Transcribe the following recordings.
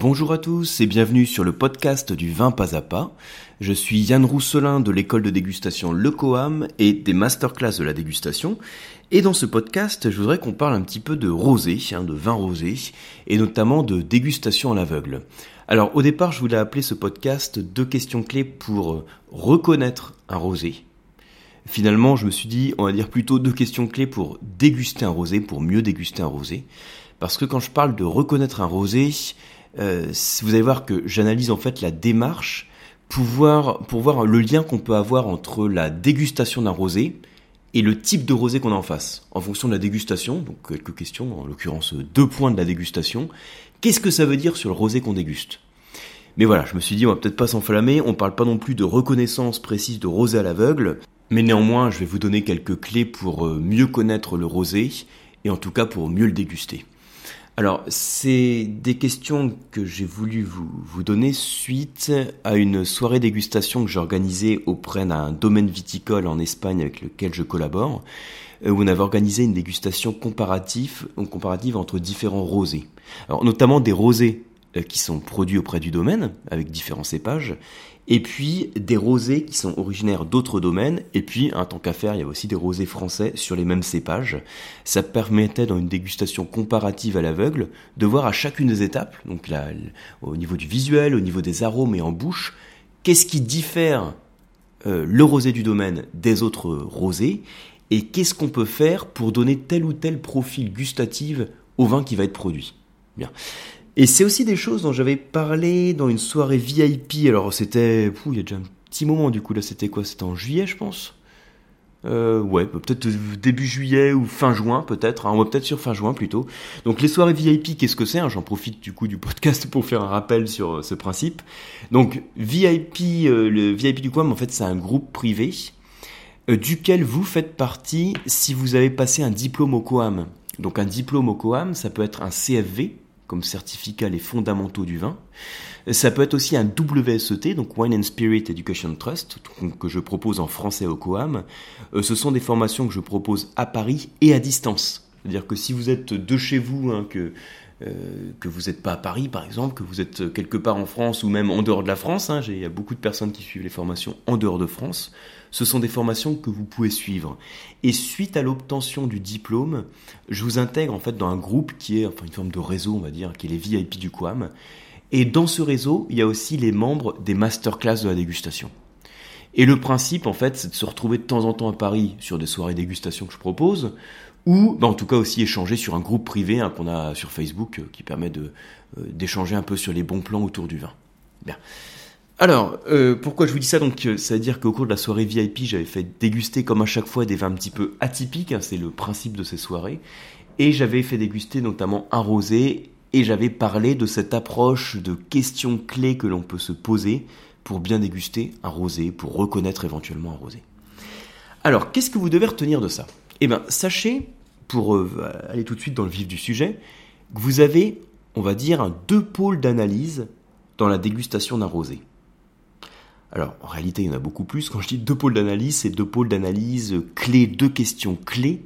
Bonjour à tous et bienvenue sur le podcast du vin pas à pas. Je suis Yann Rousselin de l'école de dégustation Le Coam et des masterclass de la dégustation. Et dans ce podcast, je voudrais qu'on parle un petit peu de rosé, hein, de vin rosé, et notamment de dégustation à l'aveugle. Alors au départ, je voulais appeler ce podcast deux questions clés pour reconnaître un rosé. Finalement, je me suis dit, on va dire plutôt deux questions clés pour déguster un rosé, pour mieux déguster un rosé. Parce que quand je parle de reconnaître un rosé, euh, vous allez voir que j'analyse en fait la démarche pour voir, pour voir le lien qu'on peut avoir entre la dégustation d'un rosé et le type de rosé qu'on a en face. En fonction de la dégustation, donc quelques questions, en l'occurrence deux points de la dégustation, qu'est-ce que ça veut dire sur le rosé qu'on déguste? Mais voilà, je me suis dit, on va peut-être pas s'enflammer, on parle pas non plus de reconnaissance précise de rosé à l'aveugle, mais néanmoins, je vais vous donner quelques clés pour euh, mieux connaître le rosé, et en tout cas pour mieux le déguster. Alors, c'est des questions que j'ai voulu vous, donner suite à une soirée dégustation que j'ai organisée auprès d'un domaine viticole en Espagne avec lequel je collabore, euh, où on avait organisé une dégustation comparative, comparative entre différents rosés. Alors, notamment des rosés euh, qui sont produits auprès du domaine, avec différents cépages, et puis des rosés qui sont originaires d'autres domaines, et puis, un tant qu'à faire, il y a aussi des rosés français sur les mêmes cépages. Ça permettait, dans une dégustation comparative à l'aveugle, de voir à chacune des étapes, donc au niveau du visuel, au niveau des arômes et en bouche, qu'est-ce qui diffère euh, le rosé du domaine des autres rosés, et qu'est-ce qu'on peut faire pour donner tel ou tel profil gustatif au vin qui va être produit. Bien. Et c'est aussi des choses dont j'avais parlé dans une soirée VIP. Alors c'était, il y a déjà un petit moment du coup là. C'était quoi? C'était en juillet, je pense? Euh, ouais, peut-être début juillet ou fin juin, peut-être. Hein, peut-être sur fin juin plutôt. Donc les soirées VIP, qu'est-ce que c'est hein? J'en profite du coup du podcast pour faire un rappel sur euh, ce principe. Donc VIP, euh, le VIP du Coam, en fait, c'est un groupe privé euh, duquel vous faites partie si vous avez passé un diplôme au Coam. Donc un diplôme au Coam, ça peut être un CFV, comme certificat les fondamentaux du vin. Ça peut être aussi un WSET, donc Wine and Spirit Education Trust, que je propose en français au COAM. Euh, ce sont des formations que je propose à Paris et à distance. C'est-à-dire que si vous êtes de chez vous, hein, que euh, que vous n'êtes pas à Paris par exemple, que vous êtes quelque part en France ou même en dehors de la France, hein, il y a beaucoup de personnes qui suivent les formations en dehors de France, ce sont des formations que vous pouvez suivre. Et suite à l'obtention du diplôme, je vous intègre en fait dans un groupe qui est enfin une forme de réseau, on va dire, qui est les VIP du QAM. Et dans ce réseau, il y a aussi les membres des masterclass de la dégustation. Et le principe, en fait, c'est de se retrouver de temps en temps à Paris sur des soirées dégustation que je propose, ou bah, en tout cas aussi échanger sur un groupe privé hein, qu'on a sur Facebook euh, qui permet euh, d'échanger un peu sur les bons plans autour du vin. Alors, euh, pourquoi je vous dis ça? Donc, ça veut dire qu'au cours de la soirée VIP, j'avais fait déguster comme à chaque fois des vins un petit peu atypiques, hein, c'est le principe de ces soirées, et j'avais fait déguster notamment un rosé, et j'avais parlé de cette approche de questions clés que l'on peut se poser pour bien déguster un rosé, pour reconnaître éventuellement un rosé. Alors, qu'est-ce que vous devez retenir de ça? Eh bien, sachez pour euh, aller tout de suite dans le vif du sujet, vous avez, on va dire, deux pôles d'analyse dans la dégustation d'un rosé. Alors, en réalité, il y en a beaucoup plus. Quand je dis deux pôles d'analyse, c'est deux pôles d'analyse clés, deux questions clés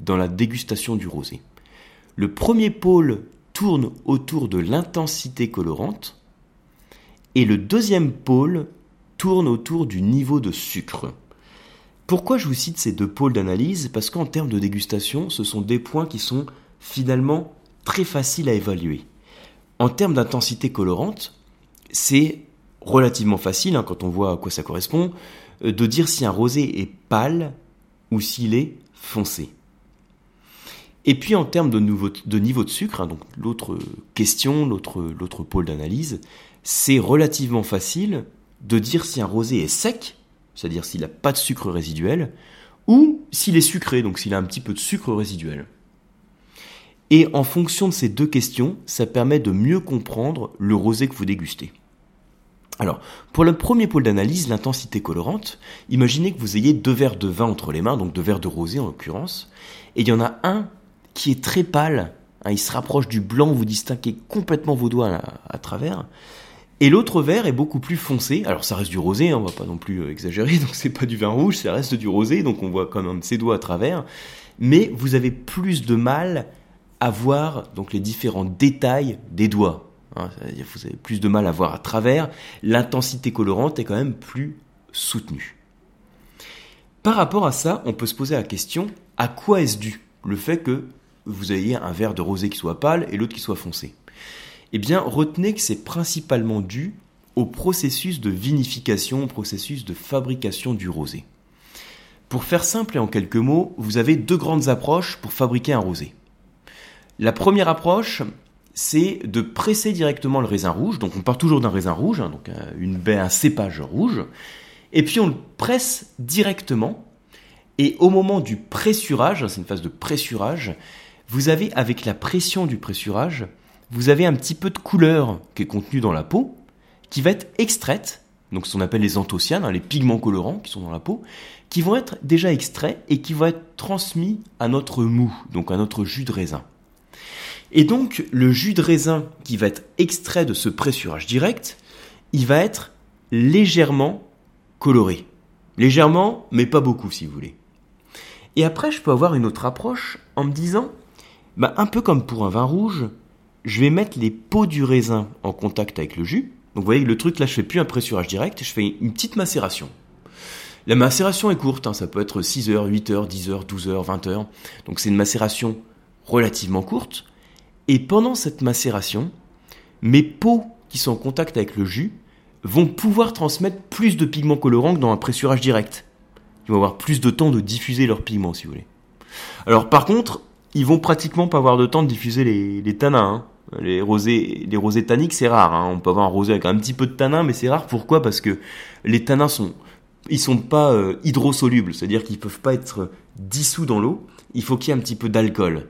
dans la dégustation du rosé. Le premier pôle tourne autour de l'intensité colorante et le deuxième pôle tourne autour du niveau de sucre. Pourquoi je vous cite ces deux pôles d'analyse? Parce qu'en termes de dégustation, ce sont des points qui sont finalement très faciles à évaluer. En termes d'intensité colorante, c'est relativement facile, hein, quand on voit à quoi ça correspond, euh, de dire si un rosé est pâle ou s'il est foncé. Et puis en termes de, niveau de sucre, hein, donc l'autre question, l'autre pôle d'analyse, c'est relativement facile de dire si un rosé est sec c'est-à-dire s'il n'a pas de sucre résiduel, ou s'il est sucré, donc s'il a un petit peu de sucre résiduel. Et en fonction de ces deux questions, ça permet de mieux comprendre le rosé que vous dégustez. Alors, pour le premier pôle d'analyse, l'intensité colorante, imaginez que vous ayez deux verres de vin entre les mains, donc deux verres de rosé en l'occurrence, et il y en a un qui est très pâle, hein, il se rapproche du blanc, vous distinguez complètement vos doigts à travers, et l'autre verre est beaucoup plus foncé. Alors ça reste du rosé, hein, on va pas non plus euh, exagérer, donc c'est pas du vin rouge, ça reste du rosé, donc on voit quand même ses doigts à travers. Mais vous avez plus de mal à voir donc les différents détails des doigts. Hein, vous avez plus de mal à voir à travers. L'intensité colorante est quand même plus soutenue. Par rapport à ça, on peut se poser la question à quoi est-ce dû le fait que vous ayez un verre de rosé qui soit pâle et l'autre qui soit foncé? Eh bien, retenez que c'est principalement dû au processus de vinification, au processus de fabrication du rosé. Pour faire simple et en quelques mots, vous avez deux grandes approches pour fabriquer un rosé. La première approche, c'est de presser directement le raisin rouge. Donc on part toujours d'un raisin rouge, hein, donc une baie, un cépage rouge. Et puis on le presse directement. Et au moment du pressurage, c'est une phase de pressurage, vous avez avec la pression du pressurage, vous avez un petit peu de couleur qui est contenue dans la peau, qui va être extraite, donc ce qu'on appelle les anthocyanes, hein, les pigments colorants qui sont dans la peau, qui vont être déjà extraits et qui vont être transmis à notre mou, donc à notre jus de raisin. Et donc le jus de raisin qui va être extrait de ce pressurage direct, il va être légèrement coloré. Légèrement, mais pas beaucoup si vous voulez. Et après, je peux avoir une autre approche en me disant, bah, un peu comme pour un vin rouge, je vais mettre les peaux du raisin en contact avec le jus. Donc vous voyez, le truc là, je fais plus un pressurage direct, je fais une petite macération. La macération est courte, hein, ça peut être 6 heures, 8 heures, 10 heures, 12 heures, 20 heures. Donc c'est une macération relativement courte. Et pendant cette macération, mes peaux qui sont en contact avec le jus vont pouvoir transmettre plus de pigments colorants que dans un pressurage direct. Ils vont avoir plus de temps de diffuser leurs pigments, si vous voulez. Alors par contre, ils vont pratiquement pas avoir de temps de diffuser les, tanins. Hein. Les rosés, les rosés tanniques, c'est rare. Hein. On peut avoir un rosé avec un petit peu de tanin, mais c'est rare. Pourquoi? Parce que les tanins sont, ils sont pas euh, hydrosolubles, c'est-à-dire qu'ils peuvent pas être dissous dans l'eau. Il faut qu'il y ait un petit peu d'alcool.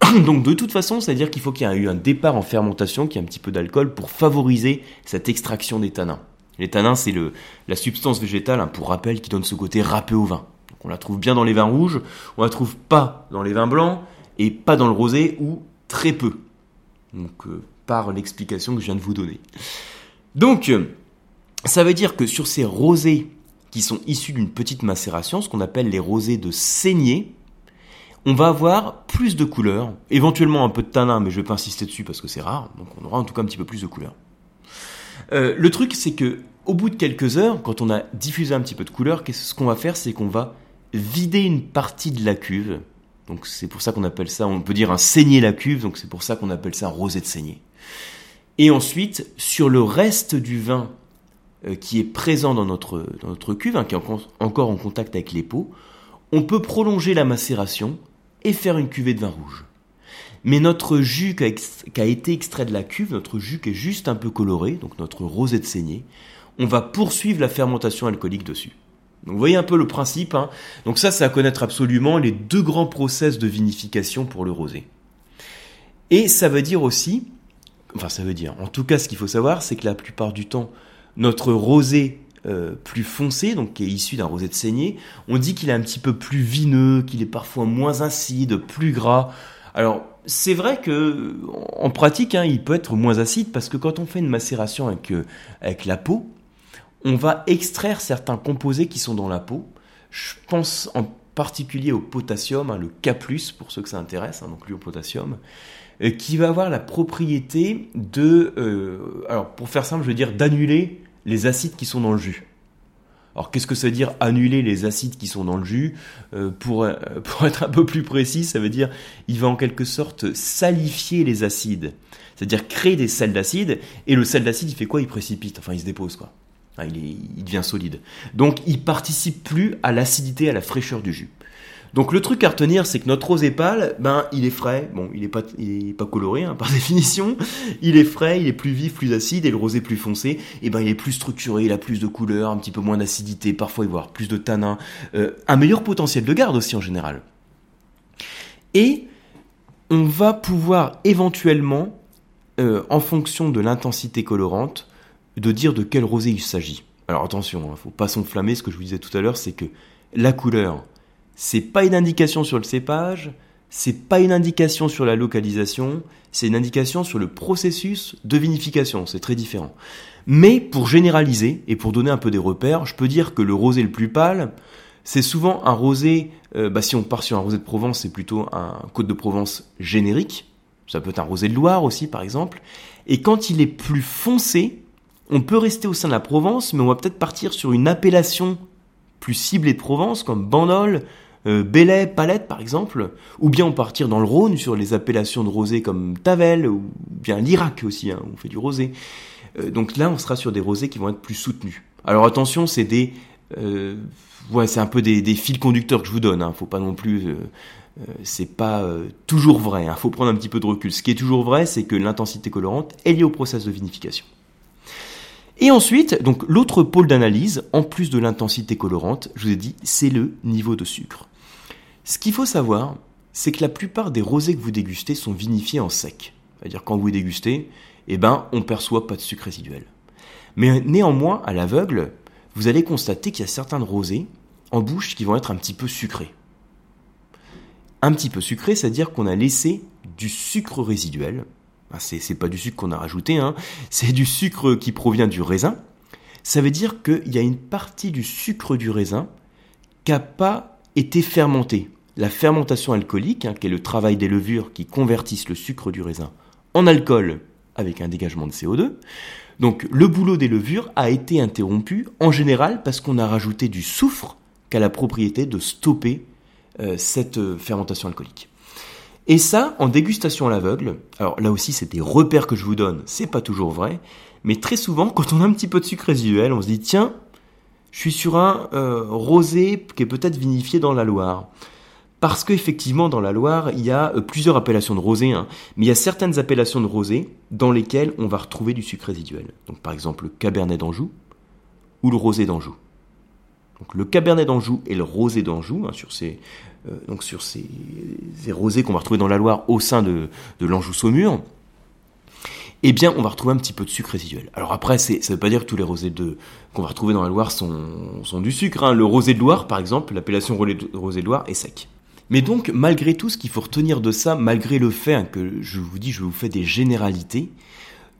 Donc de toute façon, c'est-à-dire qu'il faut qu'il y ait eu un départ en fermentation, qu'il y ait un petit peu d'alcool pour favoriser cette extraction des tanins. Les tanins, c'est le, la substance végétale, hein, pour rappel, qui donne ce côté râpé au vin. On la trouve bien dans les vins rouges, on la trouve pas dans les vins blancs, et pas dans le rosé, ou très peu. Donc euh, par l'explication que je viens de vous donner. Donc, euh, ça veut dire que sur ces rosés qui sont issus d'une petite macération, ce qu'on appelle les rosés de saignée, on va avoir plus de couleurs, éventuellement un peu de tanin, mais je vais pas insister dessus parce que c'est rare, donc on aura en tout cas un petit peu plus de couleurs. Euh, le truc, c'est que au bout de quelques heures, quand on a diffusé un petit peu de couleurs, ce qu'on va faire, c'est qu'on va vider une partie de la cuve. Donc c'est pour ça qu'on appelle ça, on peut dire un saigner la cuve, donc c'est pour ça qu'on appelle ça un rosé de saignée. Et ensuite, sur le reste du vin euh, qui est présent dans notre, dans notre cuve, hein, qui est encore en contact avec les peaux, on peut prolonger la macération et faire une cuvée de vin rouge. Mais notre jus qui a, été extrait de la cuve, notre jus qui est juste un peu coloré, donc notre rosé de saignée, on va poursuivre la fermentation alcoolique dessus. Donc vous voyez un peu le principe. Hein donc ça, c'est à connaître absolument les deux grands process de vinification pour le rosé. Et ça veut dire aussi, enfin ça veut dire, en tout cas ce qu'il faut savoir, c'est que la plupart du temps, notre rosé euh, plus foncé, donc qui est issu d'un rosé de saignée, on dit qu'il est un petit peu plus vineux, qu'il est parfois moins acide, plus gras. Alors c'est vrai que en pratique, hein, il peut être moins acide parce que quand on fait une macération avec, euh, avec la peau, on va extraire certains composés qui sont dans la peau. Je pense en particulier au potassium, hein, le K+, pour ceux que ça intéresse, hein, donc au potassium, euh, qui va avoir la propriété de, alors pour faire simple, je veux dire d'annuler les acides qui sont dans le jus. Alors qu'est-ce que ça veut dire annuler les acides qui sont dans le jus? Euh, pour, euh, pour être un peu plus précis, ça veut dire il va en quelque sorte salifier les acides. C'est-à-dire créer des sels d'acide, et le sel d'acide il fait quoi? Il précipite, enfin il se dépose quoi. Il, il devient solide. Donc il participe plus à l'acidité, à la fraîcheur du jus. Donc le truc à retenir, c'est que notre rosé pâle, ben il est frais. Bon, il est pas, il pas coloré hein, par définition. Il est frais, il est plus vif, plus acide, et le rosé plus foncé, et eh ben il est plus structuré, il a plus de couleurs, un petit peu moins d'acidité, parfois il va avoir plus de tanin, euh, un meilleur potentiel de garde aussi en général. Et on va pouvoir éventuellement, euh, en fonction de l'intensité colorante, de dire de quel rosé il s'agit. Alors attention, hein, faut pas s'enflammer. Ce que je vous disais tout à l'heure, c'est que la couleur, c'est pas une indication sur le cépage, c'est pas une indication sur la localisation, c'est une indication sur le processus de vinification, c'est très différent. Mais pour généraliser et pour donner un peu des repères, je peux dire que le rosé le plus pâle, c'est souvent un rosé, euh, bah si on part sur un rosé de Provence, c'est plutôt un Côte de Provence générique, ça peut être un rosé de Loire aussi par exemple, Et quand il est plus foncé, on peut rester au sein de la Provence, mais on va peut-être partir sur une appellation plus ciblée de Provence, comme Bandol, euh, Palette par exemple, ou bien on partir dans le Rhône sur les appellations de rosé comme Tavel, ou bien l'Irak aussi, hein, on fait du rosé. Euh, donc là, on sera sur des rosés qui vont être plus soutenus. Alors attention, c'est des, euh, ouais, c'est un peu des, fils conducteurs que je vous donne. Hein. Faut pas non plus, c'est pas toujours vrai. Hein. Faut prendre un petit peu de recul. Ce qui est toujours vrai, c'est que l'intensité colorante est liée au process de vinification. Et ensuite, donc l'autre pôle d'analyse, en plus de l'intensité colorante, je vous ai dit, c'est le niveau de sucre. Ce qu'il faut savoir, c'est que la plupart des rosés que vous dégustez sont vinifiés en sec. C'est-à-dire quand vous dégustez, eh ben, on perçoit pas de sucre résiduel. Mais néanmoins, à l'aveugle, vous allez constater qu'il y a certains rosés en bouche qui vont être un petit peu sucrés. Un petit peu sucré, c'est-à-dire qu'on a laissé du sucre résiduel, ah, c'est pas du sucre qu'on a rajouté, hein. c'est du sucre qui provient du raisin. Ça veut dire qu'il y a une partie du sucre du raisin qui n'a pas été fermentée. La fermentation alcoolique, hein, qui est le travail des levures qui convertissent le sucre du raisin en alcool avec un dégagement de CO2. Donc le boulot des levures a été interrompu en général parce qu'on a rajouté du soufre qui a la propriété de stopper euh, cette euh, fermentation alcoolique. Et ça, en dégustation à l'aveugle, alors là aussi c'est des repères que je vous donne, c'est pas toujours vrai, mais très souvent quand on a un petit peu de sucre résiduel, on se dit tiens, je suis sur un euh, rosé qui est peut-être vinifié dans la Loire. Parce qu'effectivement, dans la Loire, il y a euh, plusieurs appellations de rosé, hein, mais il y a certaines appellations de rosé dans lesquelles on va retrouver du sucre résiduel. Donc par exemple le Cabernet d'Anjou ou le rosé d'Anjou. Donc le Cabernet d'Anjou et le rosé d'Anjou, hein, sur ces euh, sur ces, rosés qu'on va retrouver dans la Loire au sein de, l'Anjou-Saumur, eh bien, on va retrouver un petit peu de sucre résiduel. Alors après, ça ne veut pas dire que tous les rosés qu'on va retrouver dans la Loire sont, sont du sucre. Hein. Le rosé de Loire, par exemple, l'appellation rosé de Loire est sec. Mais donc, malgré tout, ce qu'il faut retenir de ça, malgré le fait hein, que je vous dis, je vous fais des généralités,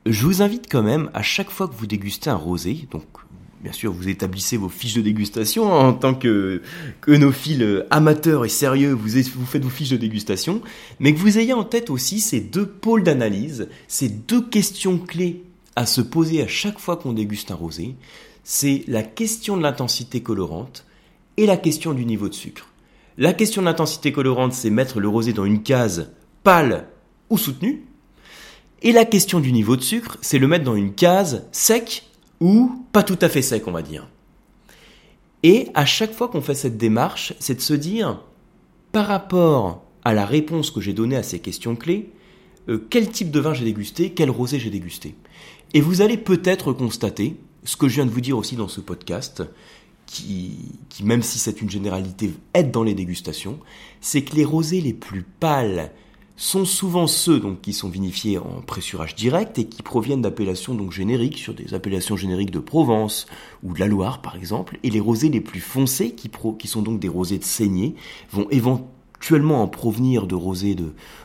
je vous invite quand même, à chaque fois que vous dégustez un rosé, donc bien sûr, vous établissez vos fiches de dégustation en tant que, que fils amateurs et sérieux, vous faites vos fiches de dégustation, mais que vous ayez en tête aussi ces deux pôles d'analyse, ces deux questions clés à se poser à chaque fois qu'on déguste un rosé. C'est la question de l'intensité colorante et la question du niveau de sucre. La question de l'intensité colorante, c'est mettre le rosé dans une case pâle ou soutenue. Et la question du niveau de sucre, c'est le mettre dans une case sec ou pas tout à fait sec, on va dire. Et à chaque fois qu'on fait cette démarche, c'est de se dire, par rapport à la réponse que j'ai donnée à ces questions clés, euh, quel type de vin j'ai dégusté, quel rosé j'ai dégusté. Et vous allez peut-être constater, ce que je viens de vous dire aussi dans ce podcast, qui, qui même si c'est une généralité, aide dans les dégustations, c'est que les rosés les plus pâles, sont souvent ceux donc qui sont vinifiés en pressurage direct et qui proviennent d'appellations donc génériques sur des appellations génériques de Provence ou de la Loire par exemple et les rosés les plus foncés qui, sont donc des rosés de saignée vont éventuellement en provenir de rosés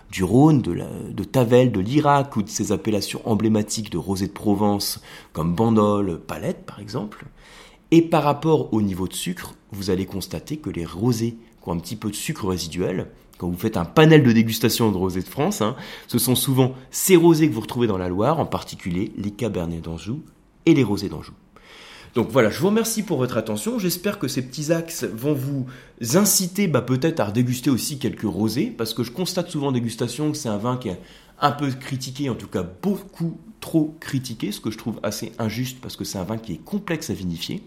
du Rhône, de, la, de Tavel, de l'Irak ou de ces appellations emblématiques de rosés de Provence comme Bandol, Palette par exemple. Et par rapport au niveau de sucre, vous allez constater que les rosés qui ont un petit peu de sucre résiduel, quand vous faites un panel de dégustation de rosés de France, hein, ce sont souvent ces rosés que vous retrouvez dans la Loire, en particulier les Cabernets d'Anjou et les rosés d'Anjou. Donc voilà, je vous remercie pour votre attention. J'espère que ces petits axes vont vous inciter bah, peut-être à déguster aussi quelques rosés, parce que je constate souvent en dégustation que c'est un vin qui est un peu critiqué, en tout cas beaucoup trop critiqué, ce que je trouve assez injuste parce que c'est un vin qui est complexe à vinifier.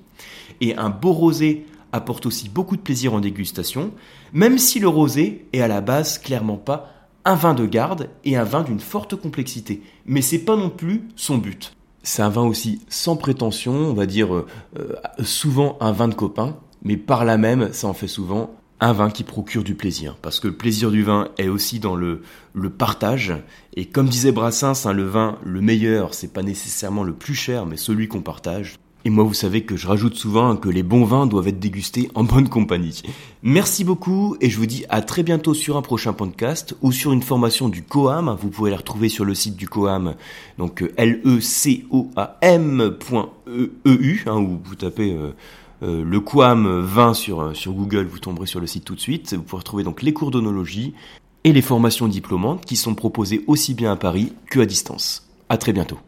Et un beau rosé apporte aussi beaucoup de plaisir en dégustation, même si le rosé est à la base clairement pas un vin de garde et un vin d'une forte complexité. Mais c'est pas non plus son but. C'est un vin aussi sans prétention, on va dire euh, euh, souvent un vin de copain, mais par là même, ça en fait souvent un vin qui procure du plaisir. Parce que le plaisir du vin est aussi dans le, le partage. Et comme disait Brassens, hein, le vin, le meilleur, c'est pas nécessairement le plus cher, mais celui qu'on partage. Et moi, vous savez que je rajoute souvent que les bons vins doivent être dégustés en bonne compagnie. Merci beaucoup et je vous dis à très bientôt sur un prochain podcast ou sur une formation du Coam. Vous pouvez la retrouver sur le site du Coam, donc euh, l e c o a m.eu, hein, où vous tapez euh, euh, le Coam 20 sur, sur Google, vous tomberez sur le site tout de suite. Vous pouvez retrouver donc les cours d'onologie et les formations diplômantes qui sont proposées aussi bien à Paris que à distance. À très bientôt.